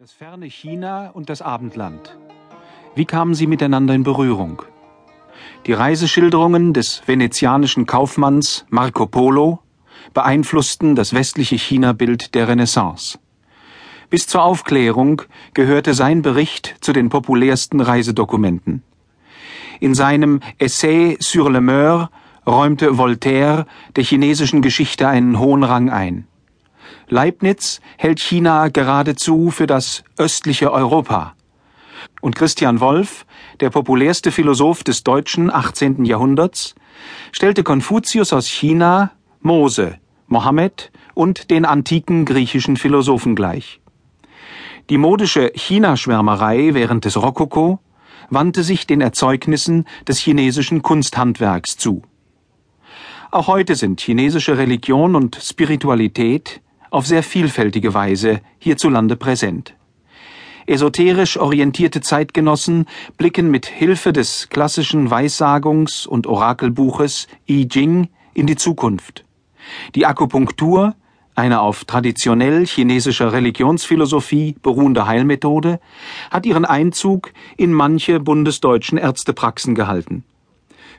Das ferne China und das Abendland. Wie kamen sie miteinander in Berührung? Die Reiseschilderungen des venezianischen Kaufmanns Marco Polo beeinflussten das westliche China-Bild der Renaissance. Bis zur Aufklärung gehörte sein Bericht zu den populärsten Reisedokumenten. In seinem Essai sur le Meur räumte Voltaire der chinesischen Geschichte einen hohen Rang ein. Leibniz hält China geradezu für das östliche Europa. Und Christian Wolff, der populärste Philosoph des deutschen 18. Jahrhunderts, stellte Konfuzius aus China, Mose, Mohammed und den antiken griechischen Philosophen gleich. Die modische Chinaschwärmerei während des Rokoko wandte sich den Erzeugnissen des chinesischen Kunsthandwerks zu. Auch heute sind chinesische Religion und Spiritualität auf sehr vielfältige Weise hierzulande präsent. Esoterisch orientierte Zeitgenossen blicken mit Hilfe des klassischen Weissagungs- und Orakelbuches I Ching in die Zukunft. Die Akupunktur, eine auf traditionell chinesischer Religionsphilosophie beruhende Heilmethode, hat ihren Einzug in manche bundesdeutschen Ärztepraxen gehalten.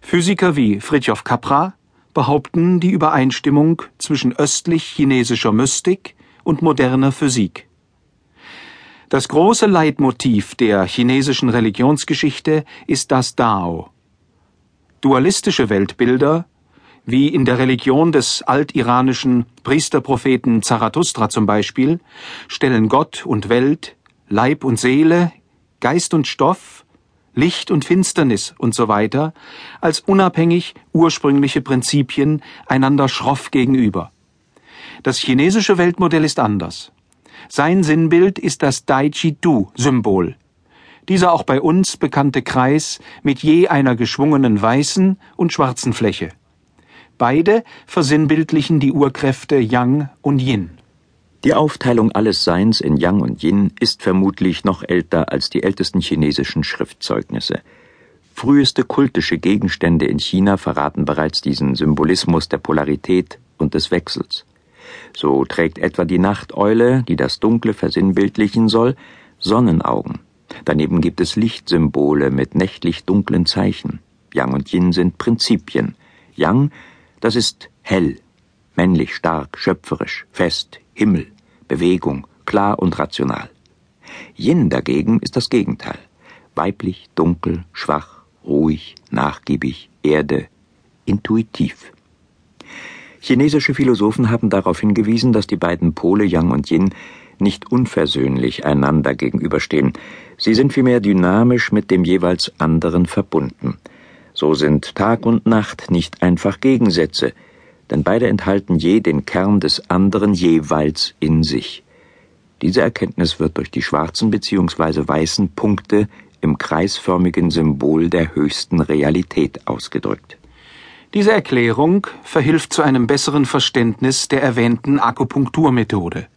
Physiker wie Fritjof Capra behaupten die Übereinstimmung zwischen östlich-chinesischer Mystik und moderner Physik. Das große Leitmotiv der chinesischen Religionsgeschichte ist das Dao. Dualistische Weltbilder, wie in der Religion des altiranischen Priesterpropheten Zarathustra zum Beispiel, stellen Gott und Welt, Leib und Seele, Geist und Stoff Licht und Finsternis und so weiter als unabhängig ursprüngliche Prinzipien einander schroff gegenüber. Das chinesische Weltmodell ist anders. Sein Sinnbild ist das Daichi-Du-Symbol. Dieser auch bei uns bekannte Kreis mit je einer geschwungenen weißen und schwarzen Fläche. Beide versinnbildlichen die Urkräfte Yang und Yin. Die Aufteilung alles Seins in Yang und Yin ist vermutlich noch älter als die ältesten chinesischen Schriftzeugnisse. Früheste kultische Gegenstände in China verraten bereits diesen Symbolismus der Polarität und des Wechsels. So trägt etwa die Nachteule, die das Dunkle versinnbildlichen soll, Sonnenaugen. Daneben gibt es Lichtsymbole mit nächtlich dunklen Zeichen. Yang und Yin sind Prinzipien. Yang, das ist hell, männlich stark, schöpferisch, fest, Himmel. Bewegung, klar und rational. Yin dagegen ist das Gegenteil. Weiblich, dunkel, schwach, ruhig, nachgiebig, Erde, intuitiv. Chinesische Philosophen haben darauf hingewiesen, dass die beiden Pole Yang und Yin nicht unversöhnlich einander gegenüberstehen. Sie sind vielmehr dynamisch mit dem jeweils anderen verbunden. So sind Tag und Nacht nicht einfach Gegensätze, denn beide enthalten je den Kern des anderen jeweils in sich. Diese Erkenntnis wird durch die schwarzen bzw. weißen Punkte im kreisförmigen Symbol der höchsten Realität ausgedrückt. Diese Erklärung verhilft zu einem besseren Verständnis der erwähnten Akupunkturmethode.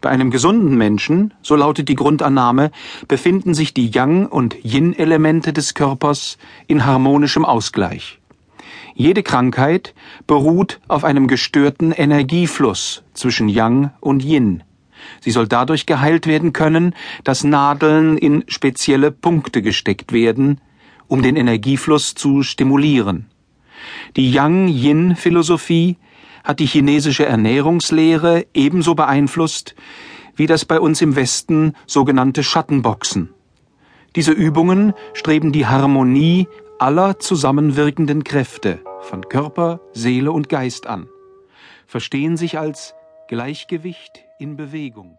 Bei einem gesunden Menschen, so lautet die Grundannahme, befinden sich die Yang- und Yin-Elemente des Körpers in harmonischem Ausgleich. Jede Krankheit beruht auf einem gestörten Energiefluss zwischen Yang und Yin. Sie soll dadurch geheilt werden können, dass Nadeln in spezielle Punkte gesteckt werden, um den Energiefluss zu stimulieren. Die Yang-Yin-Philosophie hat die chinesische Ernährungslehre ebenso beeinflusst wie das bei uns im Westen sogenannte Schattenboxen. Diese Übungen streben die Harmonie aller zusammenwirkenden Kräfte von Körper, Seele und Geist an, verstehen sich als Gleichgewicht in Bewegung.